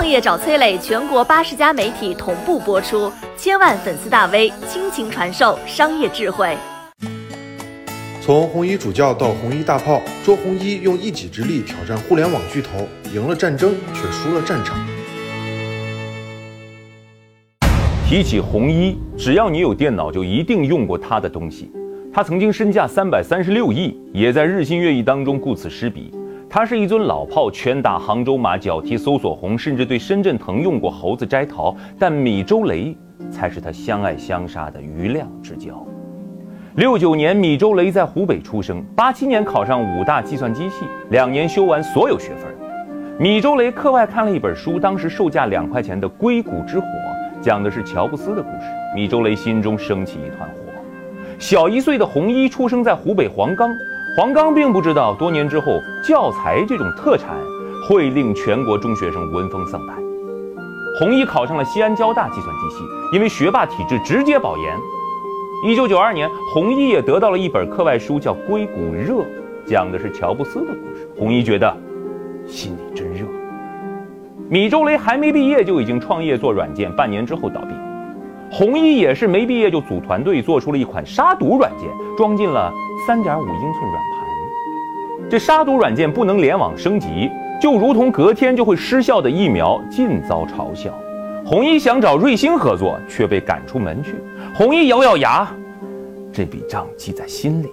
创业找崔磊，全国八十家媒体同步播出，千万粉丝大 V 倾情传授商业智慧。从红衣主教到红衣大炮，周鸿祎用一己之力挑战互联网巨头，赢了战争却输了战场。提起红衣，只要你有电脑，就一定用过他的东西。他曾经身价三百三十六亿，也在日新月异当中顾此失彼。他是一尊老炮，拳打杭州马，脚踢搜索红，甚至对深圳腾用过猴子摘桃。但米周雷才是他相爱相杀的余量之交。六九年，米周雷在湖北出生，八七年考上武大计算机系，两年修完所有学分。米周雷课外看了一本书，当时售价两块钱的《硅谷之火》，讲的是乔布斯的故事。米周雷心中升起一团火。小一岁的红衣出生在湖北黄冈。黄冈并不知道，多年之后，教材这种特产会令全国中学生闻风丧胆。弘一考上了西安交大计算机系，因为学霸体质直接保研。一九九二年，弘一也得到了一本课外书，叫《硅谷热》，讲的是乔布斯的故事。弘一觉得心里真热。米周雷还没毕业就已经创业做软件，半年之后倒闭。红一也是没毕业就组团队做出了一款杀毒软件，装进了三点五英寸软盘。这杀毒软件不能联网升级，就如同隔天就会失效的疫苗，尽遭嘲笑。红一想找瑞星合作，却被赶出门去。红一咬咬牙，这笔账记在心里，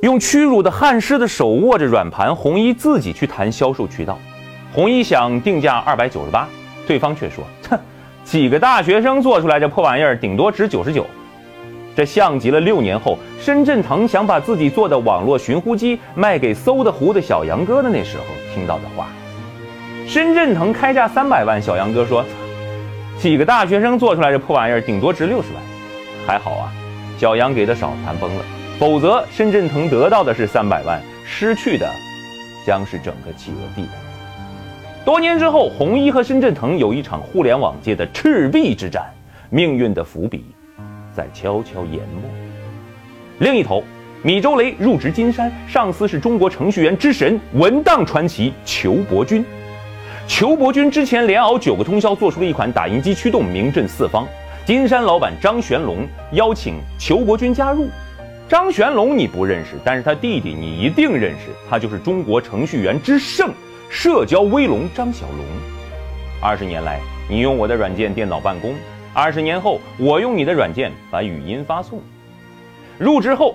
用屈辱的汗湿的手握着软盘。红一自己去谈销售渠道。红一想定价二百九十八，对方却说：“哼。”几个大学生做出来这破玩意儿，顶多值九十九。这像极了六年后，深圳腾想把自己做的网络寻呼机卖给搜的湖的小杨哥的那时候听到的话。深圳腾开价三百万，小杨哥说：“几个大学生做出来这破玩意儿，顶多值六十万。”还好啊，小杨给的少，谈崩了。否则，深圳腾得到的是三百万，失去的将是整个企鹅地。多年之后，红一和深圳腾有一场互联网界的赤壁之战，命运的伏笔在悄悄淹没。另一头，米周雷入职金山，上司是中国程序员之神、文档传奇裘伯君。裘伯君之前连熬九个通宵，做出了一款打印机驱动，名震四方。金山老板张玄龙邀请裘伯君加入。张玄龙你不认识，但是他弟弟你一定认识，他就是中国程序员之圣。社交威龙张小龙，二十年来，你用我的软件电脑办公；二十年后，我用你的软件把语音发送。入职后，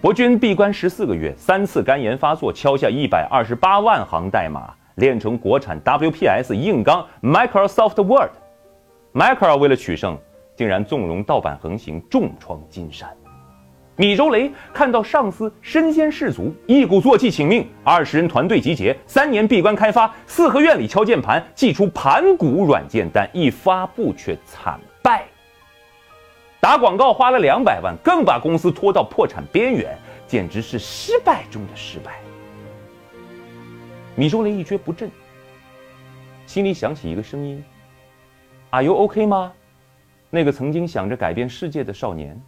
博君闭关十四个月，三次肝炎发作，敲下一百二十八万行代码，练成国产 WPS 硬刚 Microsoft Word。Micro 为了取胜，竟然纵容盗版横行，重创金山。米周雷看到上司身先士卒，一鼓作气请命，二十人团队集结，三年闭关开发，四合院里敲键盘，祭出盘古软件，但一发布却惨败。打广告花了两百万，更把公司拖到破产边缘，简直是失败中的失败。米周雷一蹶不振，心里响起一个声音：“Are you OK 吗？”那个曾经想着改变世界的少年。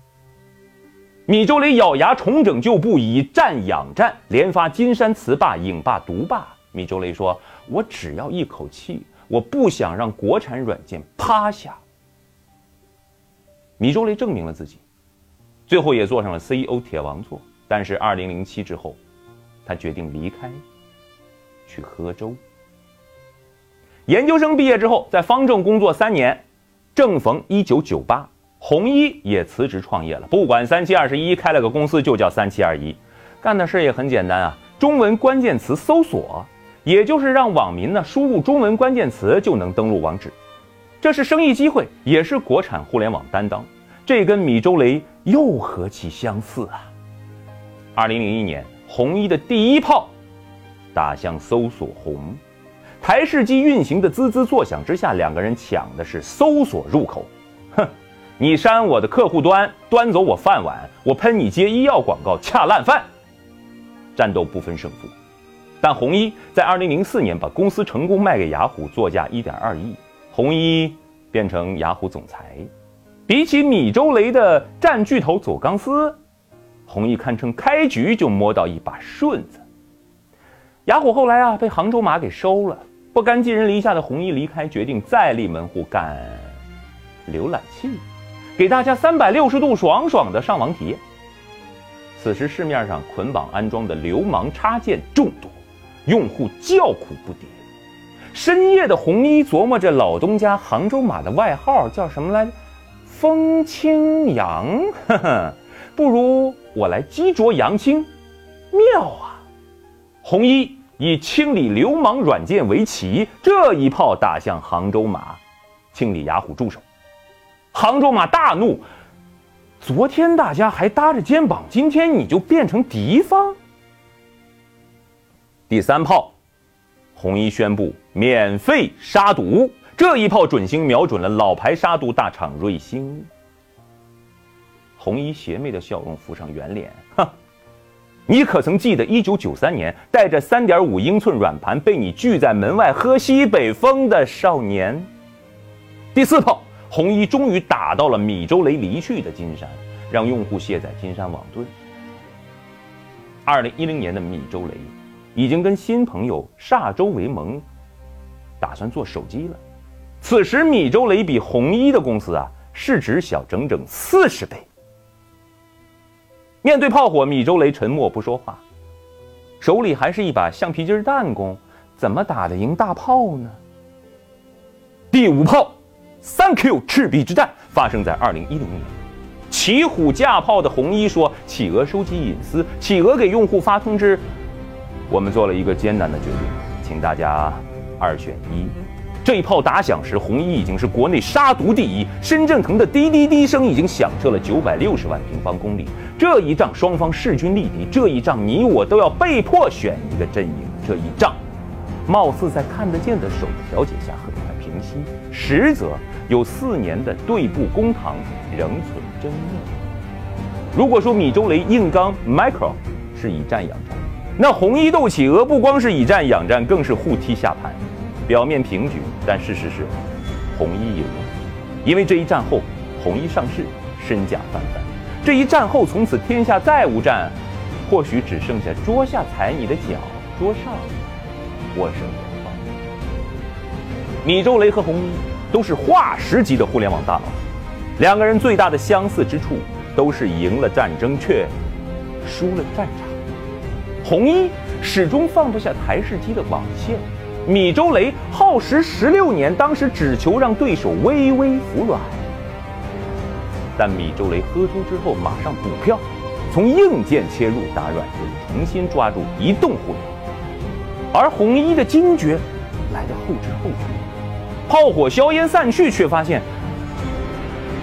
米周雷咬牙重整旧部，以战养战，连发金山词霸、影霸、独霸。米周雷说：“我只要一口气，我不想让国产软件趴下。”米周雷证明了自己，最后也坐上了 CEO 铁王座。但是2007之后，他决定离开，去喝粥。研究生毕业之后，在方正工作三年，正逢1998。红一也辞职创业了，不管三七二十一，开了个公司就叫三七二一，干的事也很简单啊，中文关键词搜索，也就是让网民呢输入中文关键词就能登录网址，这是生意机会，也是国产互联网担当，这跟米周雷又何其相似啊！二零零一年，红一的第一炮打向搜索红，台式机运行的滋滋作响之下，两个人抢的是搜索入口，你删我的客户端，端走我饭碗，我喷你接医药广告，恰烂饭。战斗不分胜负，但红一在二零零四年把公司成功卖给雅虎，作价一点二亿，红一变成雅虎总裁。比起米周雷的战巨头走钢丝，红一堪称开局就摸到一把顺子。雅虎后来啊被杭州马给收了，不甘寄人篱下的红一离开，决定再立门户干浏览器，给大家三百六十度爽爽的上网体验。此时市面上捆绑安装的流氓插件众多，用户叫苦不迭。深夜的红衣琢磨着老东家杭州马的外号叫什么来着？风清扬，呵呵，不如我来激浊扬清，妙啊！红衣。以清理流氓软件为旗，这一炮打向杭州马，清理雅虎助手。杭州马大怒，昨天大家还搭着肩膀，今天你就变成敌方。第三炮，红衣宣布免费杀毒，这一炮准星瞄准了老牌杀毒大厂瑞星。红衣邪魅的笑容浮上圆脸，哼。你可曾记得一九九三年带着三点五英寸软盘被你拒在门外喝西北风的少年？第四炮，红衣终于打到了米周雷离去的金山，让用户卸载金山网盾。二零一零年的米周雷已经跟新朋友煞周为盟，打算做手机了。此时米周雷比红衣的公司啊市值小整整四十倍。面对炮火，米周雷沉默不说话，手里还是一把橡皮筋弹弓，怎么打得赢大炮呢？第五炮，三 Q 赤壁之战发生在二零一零年，骑虎架炮的红衣说企鹅收集隐私，企鹅给用户发通知，我们做了一个艰难的决定，请大家二选一。这一炮打响时，红衣已经是国内杀毒第一。深圳腾的滴滴滴声已经响彻了九百六十万平方公里。这一仗双方势均力敌，这一仗你我都要被迫选一个阵营。这一仗，貌似在看得见的手调节下很快平息，实则有四年的对簿公堂仍存争议。如果说米周雷硬刚 Micro 是以战养战，那红衣斗企鹅不光是以战养战，更是互踢下盘。表面平局，但事实是，红衣赢了，因为这一战后，红衣上市，身价翻番。这一战后，从此天下再无战，或许只剩下桌下踩你的脚，桌上我生莲花。米周雷和红衣都是化石级的互联网大佬，两个人最大的相似之处，都是赢了战争却输了战场。红一始终放不下台式机的网线。米周雷耗时十六年，当时只求让对手微微服软。但米周雷喝出之后，马上补票，从硬件切入打软件，重新抓住移动互联。而红衣的惊觉来得后知后觉，炮火硝烟散去，却发现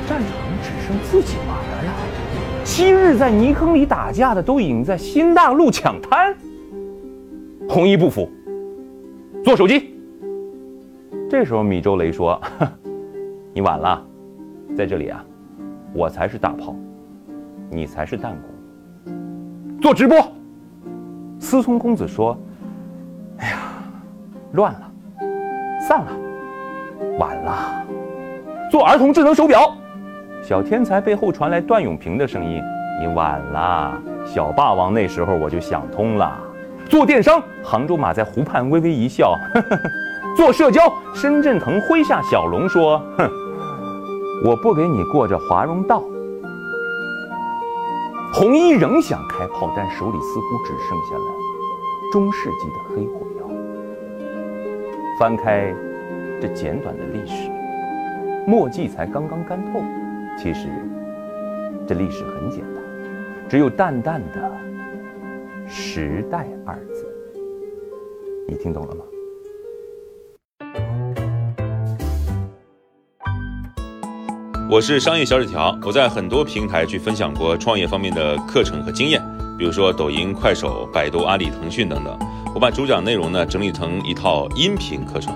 战场只剩自己玩了。昔日在泥坑里打架的，都已经在新大陆抢滩。红衣不服。做手机。这时候，米周雷说：“ 你晚了，在这里啊，我才是大炮，你才是弹弓。”做直播。思聪公子说：“哎呀，乱了，散了，晚了。”做儿童智能手表。小天才背后传来段永平的声音：“你晚了，小霸王那时候我就想通了。”做电商，杭州马在湖畔微微一笑；呵呵做社交，深圳腾麾下小龙说：“哼，我不给你过这华容道。”红衣仍想开炮，但手里似乎只剩下了中世纪的黑火药。翻开这简短的历史，墨迹才刚刚干透。其实这历史很简单，只有淡淡的。时代二字，你听懂了吗？我是商业小纸条，我在很多平台去分享过创业方面的课程和经验，比如说抖音、快手、百度、阿里、腾讯等等。我把主讲内容呢整理成一套音频课程，